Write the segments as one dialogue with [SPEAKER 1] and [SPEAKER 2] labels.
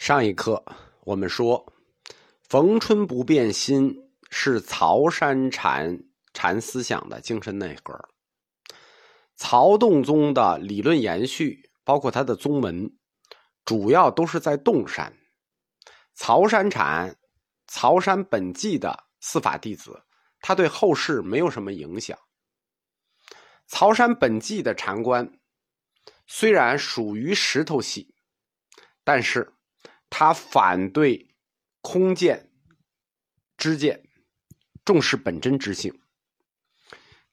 [SPEAKER 1] 上一课我们说，逢春不变心是曹山禅禅思想的精神内核。曹洞宗的理论延续，包括他的宗门，主要都是在洞山。曹山禅、曹山本纪的四法弟子，他对后世没有什么影响。曹山本纪的禅观虽然属于石头系，但是。他反对空见、知见，重视本真之性。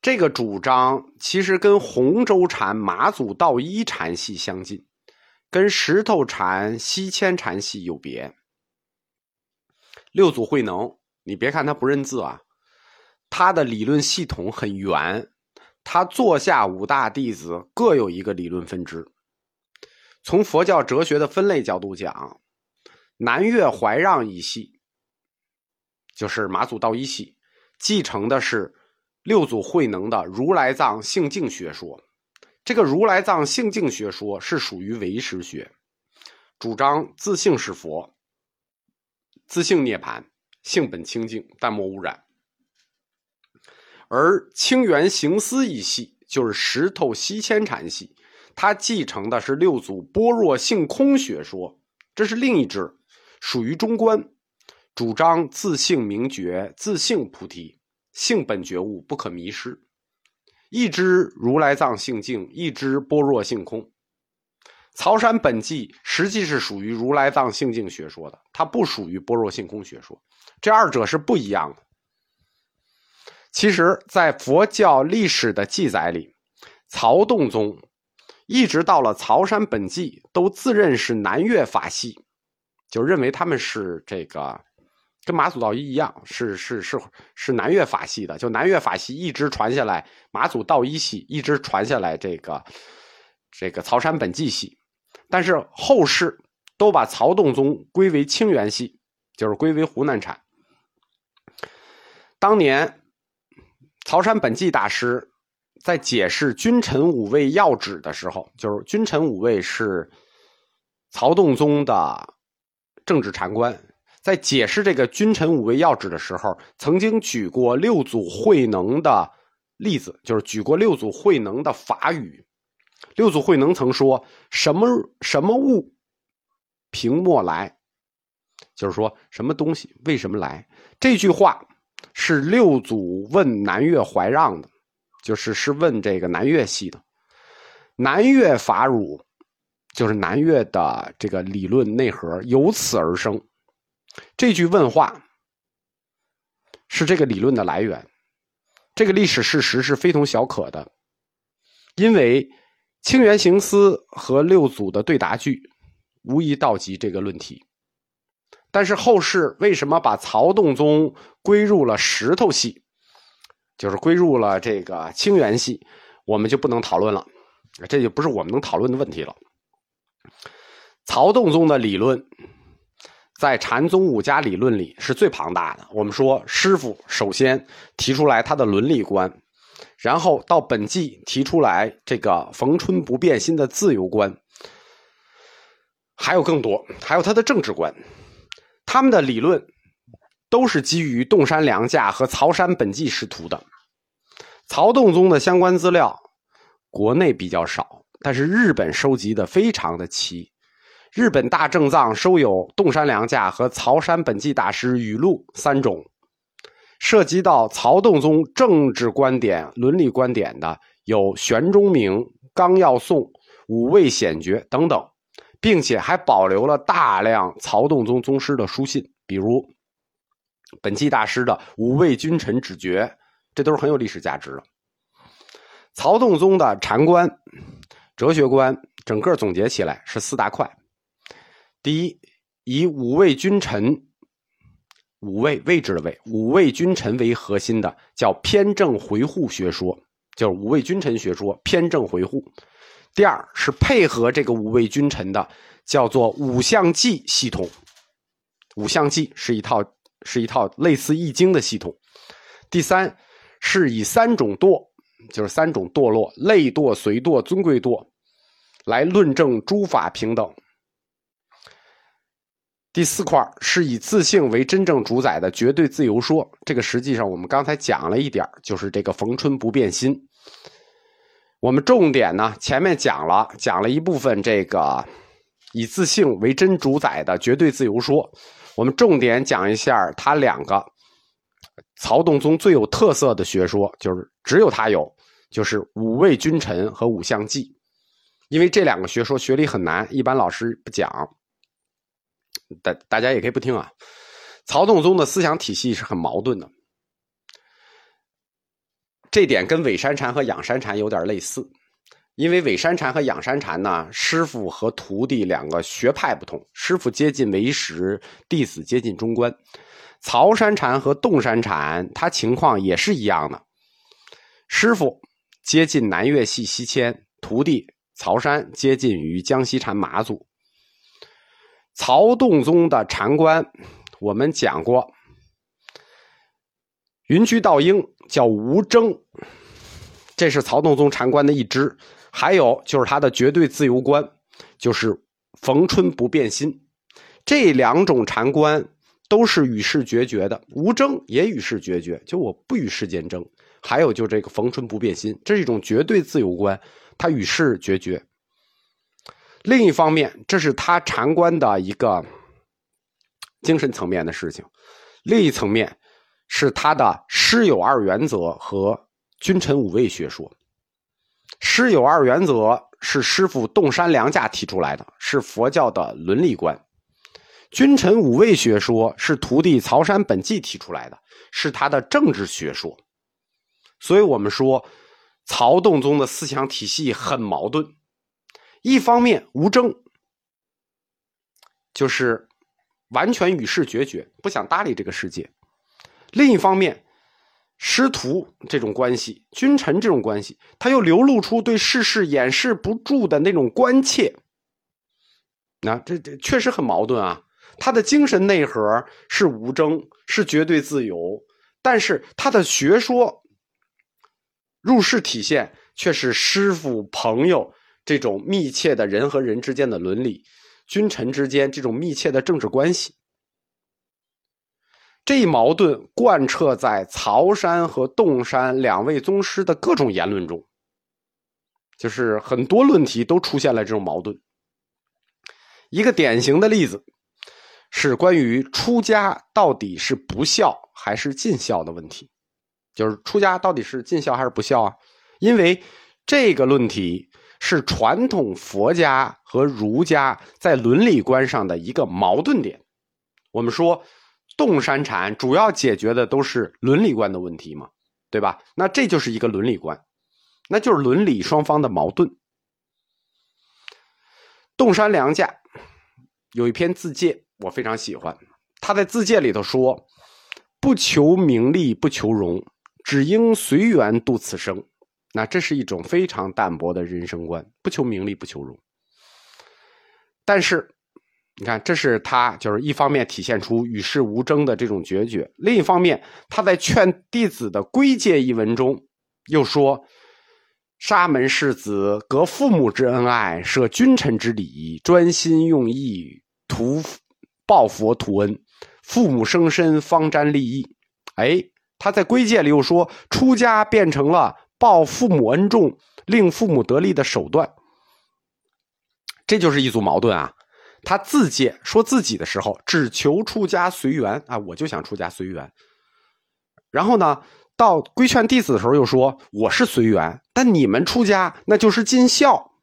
[SPEAKER 1] 这个主张其实跟洪州禅、马祖道一禅系相近，跟石头禅、西迁禅系有别。六祖慧能，你别看他不认字啊，他的理论系统很圆。他座下五大弟子各有一个理论分支。从佛教哲学的分类角度讲。南岳怀让一系，就是马祖道一系，继承的是六祖慧能的如来藏性净学说。这个如来藏性净学说是属于唯识学，主张自性是佛，自性涅槃，性本清净，淡漠污染。而清源行思一系就是石头西迁禅系，它继承的是六祖般若性空学说，这是另一支。属于中观，主张自性明觉，自性菩提，性本觉悟，不可迷失。一支如来藏性净，一支般若性空。曹山本纪实际是属于如来藏性净学说的，它不属于般若性空学说，这二者是不一样的。其实，在佛教历史的记载里，曹洞宗一直到了曹山本纪，都自认是南岳法系。就认为他们是这个，跟马祖道一一样，是是是是南岳法系的。就南岳法系一直传下来，马祖道一系一直传下来，这个这个曹山本纪系。但是后世都把曹洞宗归为清源系，就是归为湖南产。当年曹山本纪大师在解释君臣五位要旨的时候，就是君臣五位是曹洞宗的。政治禅官在解释这个君臣五位要旨的时候，曾经举过六祖慧能的例子，就是举过六祖慧能的法语。六祖慧能曾说：“什么什么物，凭莫来。”就是说什么东西为什么来？这句话是六祖问南岳怀让的，就是是问这个南岳系的南岳法乳。就是南岳的这个理论内核由此而生，这句问话是这个理论的来源。这个历史事实是非同小可的，因为清源行思和六祖的对答句无疑道及这个论题。但是后世为什么把曹洞宗归入了石头系，就是归入了这个清源系，我们就不能讨论了，这就不是我们能讨论的问题了。曹洞宗的理论，在禅宗五家理论里是最庞大的。我们说，师傅首先提出来他的伦理观，然后到本纪提出来这个逢春不变心的自由观，还有更多，还有他的政治观。他们的理论都是基于洞山良价和曹山本纪师徒的。曹洞宗的相关资料，国内比较少，但是日本收集的非常的齐。日本大正藏收有洞山良价和曹山本纪大师语录三种，涉及到曹洞宗政治观点、伦理观点的有玄中明、纲要颂、五味显诀等等，并且还保留了大量曹洞宗宗师的书信，比如本纪大师的五味君臣指诀，这都是很有历史价值的。曹洞宗的禅观、哲学观，整个总结起来是四大块。第一，以五位君臣、五位位置的位、五位君臣为核心的，叫偏正回护学说，就是五位君臣学说，偏正回护。第二是配合这个五位君臣的，叫做五象记系统。五象记是一套是一套类似易经的系统。第三是以三种堕，就是三种堕落，类堕、随堕、尊贵堕，来论证诸法平等。第四块是以自性为真正主宰的绝对自由说，这个实际上我们刚才讲了一点就是这个逢春不变心。我们重点呢，前面讲了讲了一部分这个以自性为真主宰的绝对自由说，我们重点讲一下他两个曹洞宗最有特色的学说，就是只有他有，就是五位君臣和五相记。因为这两个学说学理很难，一般老师不讲，大大家也可以不听啊。曹洞宗的思想体系是很矛盾的，这点跟伪山禅和养山禅有点类似。因为伪山禅和养山禅呢，师傅和徒弟两个学派不同，师傅接近为实，弟子接近中观。曹山禅和洞山禅，他情况也是一样的，师傅接近南岳系西迁，徒弟。曹山接近于江西禅马祖，曹洞宗的禅观，我们讲过，云居道应叫吴征，这是曹洞宗禅观的一支。还有就是他的绝对自由观，就是逢春不变心。这两种禅观都是与世决绝的，无争也与世决绝，就我不与世间争。还有就这个逢春不变心，这是一种绝对自由观。他与世决绝。另一方面，这是他禅观的一个精神层面的事情；另一层面是他的师友二原则和君臣五位学说。师友二原则是师傅洞山良价提出来的，是佛教的伦理观；君臣五位学说是徒弟曹山本纪提出来的，是他的政治学说。所以我们说。曹洞宗的思想体系很矛盾，一方面无争，就是完全与世决绝，不想搭理这个世界；另一方面，师徒这种关系、君臣这种关系，他又流露出对世事掩饰不住的那种关切。那这这确实很矛盾啊！他的精神内核是无争，是绝对自由，但是他的学说。入世体现却是师傅朋友这种密切的人和人之间的伦理，君臣之间这种密切的政治关系。这一矛盾贯彻在曹山和洞山两位宗师的各种言论中，就是很多论题都出现了这种矛盾。一个典型的例子是关于出家到底是不孝还是尽孝的问题。就是出家到底是尽孝还是不孝啊？因为这个论题是传统佛家和儒家在伦理观上的一个矛盾点。我们说洞山禅主要解决的都是伦理观的问题嘛，对吧？那这就是一个伦理观，那就是伦理双方的矛盾。洞山良价有一篇自戒，我非常喜欢。他在自戒里头说：“不求名利，不求荣。”只应随缘度此生，那这是一种非常淡泊的人生观，不求名利，不求荣。但是，你看，这是他就是一方面体现出与世无争的这种决绝，另一方面，他在劝弟子的归戒一文中又说：“沙门世子隔父母之恩爱，舍君臣之礼，专心用意图报佛图恩，父母生身方沾利益。”哎。他在归戒里又说，出家变成了报父母恩重、令父母得利的手段，这就是一组矛盾啊。他自戒说自己的时候，只求出家随缘啊，我就想出家随缘。然后呢，到规劝弟子的时候又说，我是随缘，但你们出家那就是尽孝。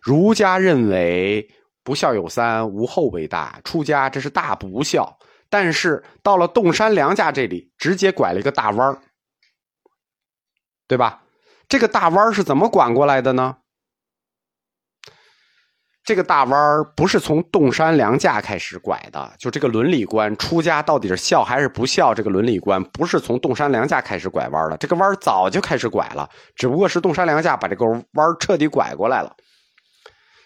[SPEAKER 1] 儒家认为不孝有三，无后为大，出家这是大不孝。但是到了洞山良家这里，直接拐了一个大弯儿，对吧？这个大弯儿是怎么拐过来的呢？这个大弯儿不是从洞山良家开始拐的，就这个伦理观，出家到底是孝还是不孝？这个伦理观不是从洞山良家开始拐弯的，这个弯儿早就开始拐了，只不过是洞山良家把这个弯儿彻底拐过来了。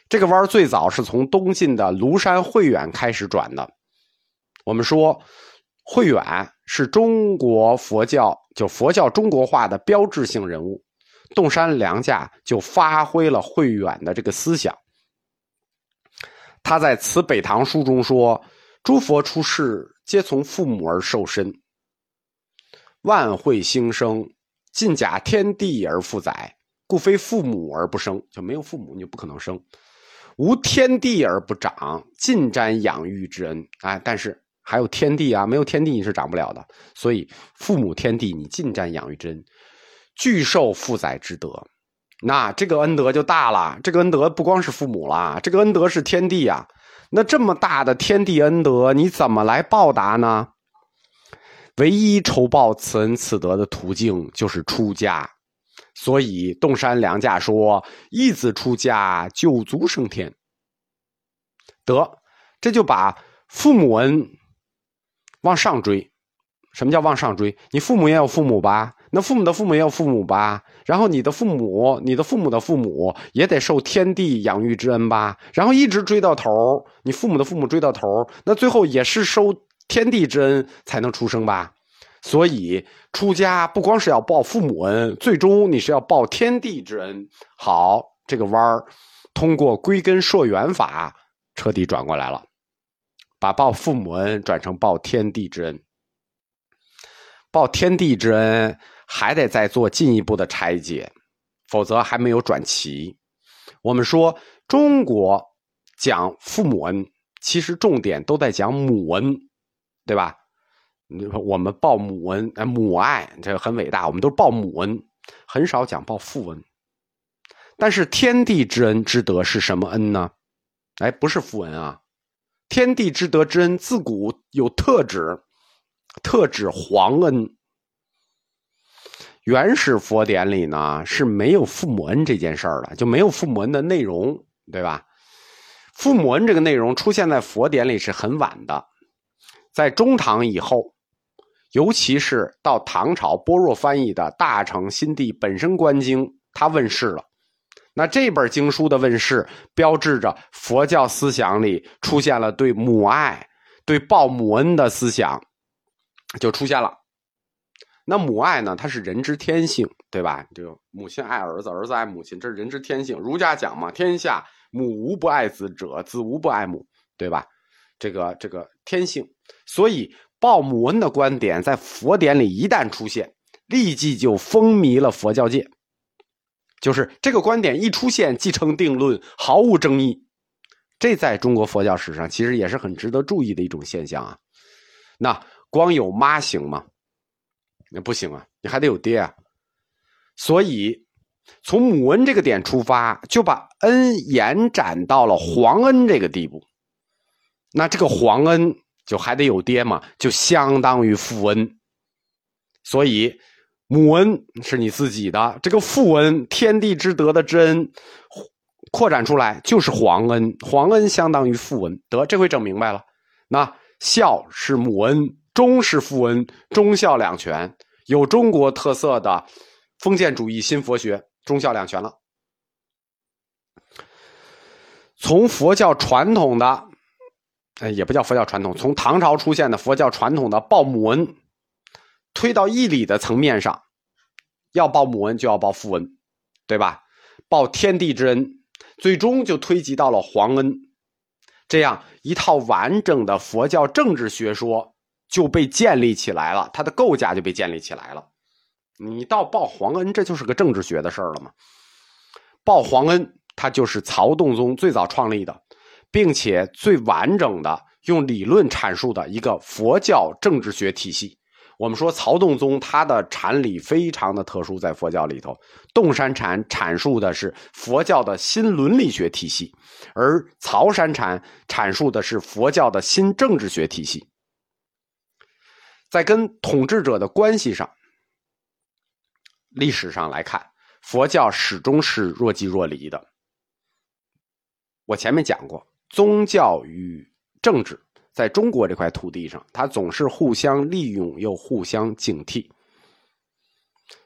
[SPEAKER 1] 这个弯最早是从东晋的庐山慧远开始转的。我们说，慧远是中国佛教就佛教中国化的标志性人物，洞山良价就发挥了慧远的这个思想。他在《此北唐书》中说：“诸佛出世，皆从父母而受身；万会兴生，尽假天地而复载。故非父母而不生，就没有父母，你就不可能生；无天地而不长，尽沾养育之恩。啊，但是还有天地啊，没有天地你是长不了的。所以父母天地，你尽沾养育之恩，俱受父载之德。”那这个恩德就大了，这个恩德不光是父母了，这个恩德是天地啊。那这么大的天地恩德，你怎么来报答呢？唯一酬报此恩此德的途径就是出家。所以洞山良价说：“一子出家，九族升天。”得，这就把父母恩往上追。什么叫往上追？你父母也有父母吧？那父母的父母也有父母吧？然后你的父母，你的父母的父母也得受天地养育之恩吧？然后一直追到头，你父母的父母追到头，那最后也是受天地之恩才能出生吧？所以出家不光是要报父母恩，最终你是要报天地之恩。好，这个弯儿通过归根溯源法彻底转过来了，把报父母恩转成报天地之恩。报天地之恩，还得再做进一步的拆解，否则还没有转齐。我们说中国讲父母恩，其实重点都在讲母恩，对吧？你说我们报母恩，哎母爱这个很伟大，我们都报母恩，很少讲报父恩。但是天地之恩之德是什么恩呢？哎，不是父恩啊！天地之德之恩，自古有特指。特指皇恩，原始佛典里呢是没有父母恩这件事儿的，就没有父母恩的内容，对吧？父母恩这个内容出现在佛典里是很晚的，在中唐以后，尤其是到唐朝般若翻译的《大乘心地本身观经》，它问世了。那这本经书的问世，标志着佛教思想里出现了对母爱、对报母恩的思想。就出现了，那母爱呢？它是人之天性，对吧？就母亲爱儿子，儿子爱母亲，这是人之天性。儒家讲嘛，天下母无不爱子者，子无不爱母，对吧？这个这个天性，所以报母恩的观点在佛典里一旦出现，立即就风靡了佛教界。就是这个观点一出现，即成定论，毫无争议。这在中国佛教史上其实也是很值得注意的一种现象啊。那。光有妈行吗？那不行啊，你还得有爹啊。所以从母恩这个点出发，就把恩延展到了皇恩这个地步。那这个皇恩就还得有爹嘛，就相当于父恩。所以母恩是你自己的，这个父恩天地之德的之恩扩展出来就是皇恩，皇恩相当于父恩。得，这回整明白了。那孝是母恩。忠是父恩，忠孝两全，有中国特色的封建主义新佛学，忠孝两全了。从佛教传统的，哎，也不叫佛教传统，从唐朝出现的佛教传统的报母恩，推到义理的层面上，要报母恩就要报父恩，对吧？报天地之恩，最终就推及到了皇恩，这样一套完整的佛教政治学说。就被建立起来了，它的构架就被建立起来了。你到报皇恩，这就是个政治学的事儿了嘛？报皇恩，它就是曹洞宗最早创立的，并且最完整的用理论阐述的一个佛教政治学体系。我们说曹洞宗他的禅理非常的特殊，在佛教里头，洞山禅阐述的是佛教的新伦理学体系，而曹山禅阐述的是佛教的新政治学体系。在跟统治者的关系上，历史上来看，佛教始终是若即若离的。我前面讲过，宗教与政治在中国这块土地上，它总是互相利用又互相警惕。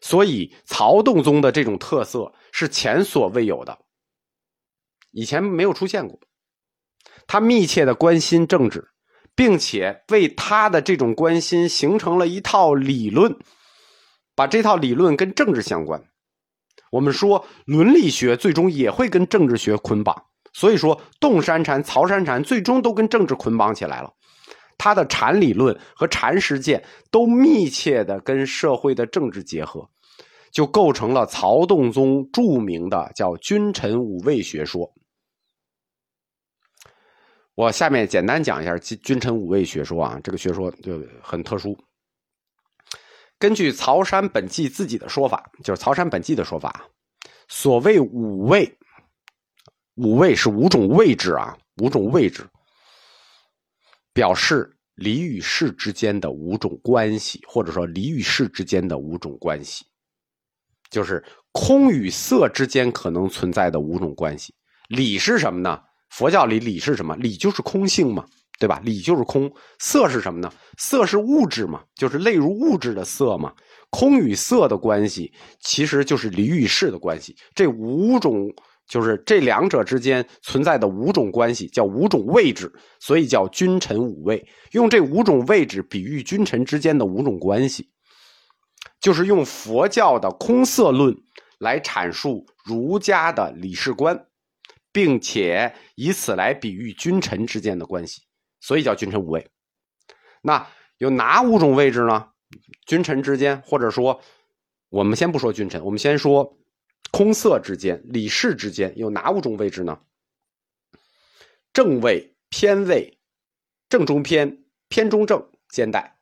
[SPEAKER 1] 所以，曹洞宗的这种特色是前所未有的，以前没有出现过。他密切的关心政治。并且为他的这种关心形成了一套理论，把这套理论跟政治相关。我们说伦理学最终也会跟政治学捆绑，所以说，洞山禅、曹山禅最终都跟政治捆绑起来了。他的禅理论和禅实践都密切的跟社会的政治结合，就构成了曹洞宗著名的叫君臣五位学说。我下面简单讲一下君君臣五位学说啊，这个学说就很特殊。根据曹山本纪自己的说法，就是曹山本纪的说法，所谓五位，五位是五种位置啊，五种位置。表示理与事之间的五种关系，或者说理与事之间的五种关系，就是空与色之间可能存在的五种关系。理是什么呢？佛教里理是什么？理就是空性嘛，对吧？理就是空。色是什么呢？色是物质嘛，就是类如物质的色嘛。空与色的关系，其实就是理与事的关系。这五种。就是这两者之间存在的五种关系，叫五种位置，所以叫君臣五位。用这五种位置比喻君臣之间的五种关系，就是用佛教的空色论来阐述儒家的理事观，并且以此来比喻君臣之间的关系，所以叫君臣五位。那有哪五种位置呢？君臣之间，或者说，我们先不说君臣，我们先说。空色之间、理事之间有哪五种位置呢？正位、偏位、正中偏、偏中正、兼带。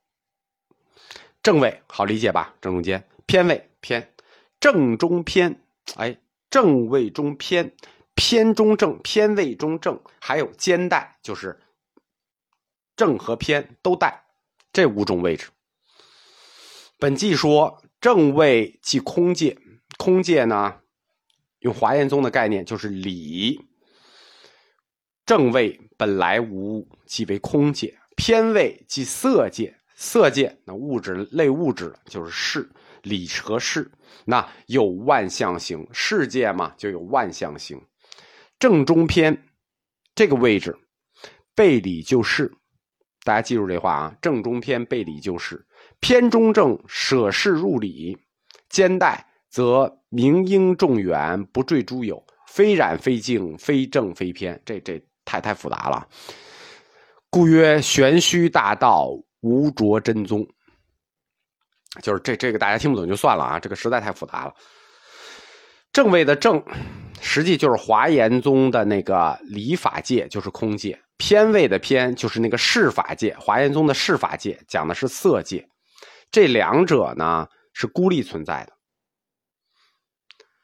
[SPEAKER 1] 正位好理解吧？正中间。偏位偏，正中偏。哎，正位中偏，偏中正，偏位中正，还有兼带，就是正和偏都带。这五种位置。本纪说正位即空界。空界呢，用华严宗的概念就是理。正位本来无物，即为空界；偏位即色界，色界那物质类物质就是事，理和事。那有万象形，世界嘛就有万象形。正中偏这个位置，背理就是。大家记住这话啊，正中偏背理就是，偏中正舍事入理，兼带。则明应众远，不坠诸有，非染非净，非正非偏。这这太太复杂了，故曰玄虚大道，无着真宗。就是这这个大家听不懂就算了啊，这个实在太复杂了。正位的正，实际就是华严宗的那个理法界，就是空界；偏位的偏，就是那个事法界，华严宗的事法界讲的是色界。这两者呢是孤立存在的。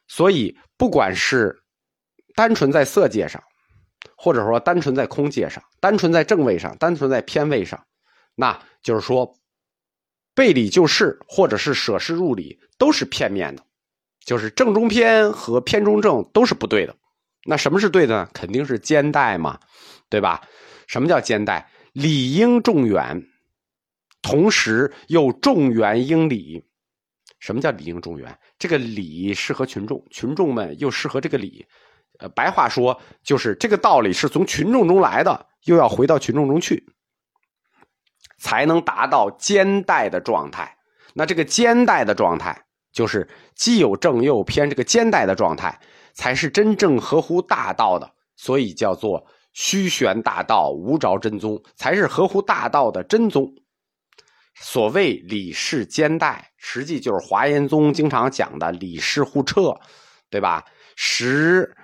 [SPEAKER 1] 所以，不管是单纯在色界上，或者说单纯在空界上，单纯在正位上，单纯在偏位上，那就是说背理就事，或者是舍事入理，都是片面的，就是正中偏和偏中正都是不对的。那什么是对的呢？肯定是兼代嘛，对吧？什么叫兼代？理应重远，同时又重远应理。什么叫理应众缘？这个理适合群众，群众们又适合这个理。呃，白话说就是这个道理是从群众中来的，又要回到群众中去，才能达到兼带的状态。那这个兼带的状态，就是既有正又有偏，这个兼带的状态才是真正合乎大道的。所以叫做虚玄大道，无着真宗，才是合乎大道的真宗。所谓理事兼代，实际就是华严宗经常讲的理事互彻，对吧？实，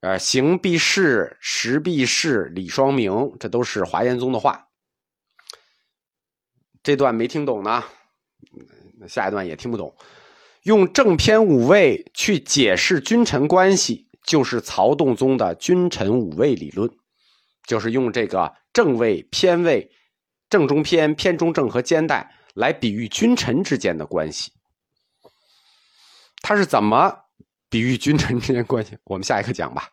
[SPEAKER 1] 呃，行必事，实必事，李双明，这都是华严宗的话。这段没听懂呢，下一段也听不懂。用正偏五位去解释君臣关系，就是曹洞宗的君臣五位理论，就是用这个正位、偏位。正中偏、偏中正和肩带来比喻君臣之间的关系，他是怎么比喻君臣之间关系？我们下一课讲吧。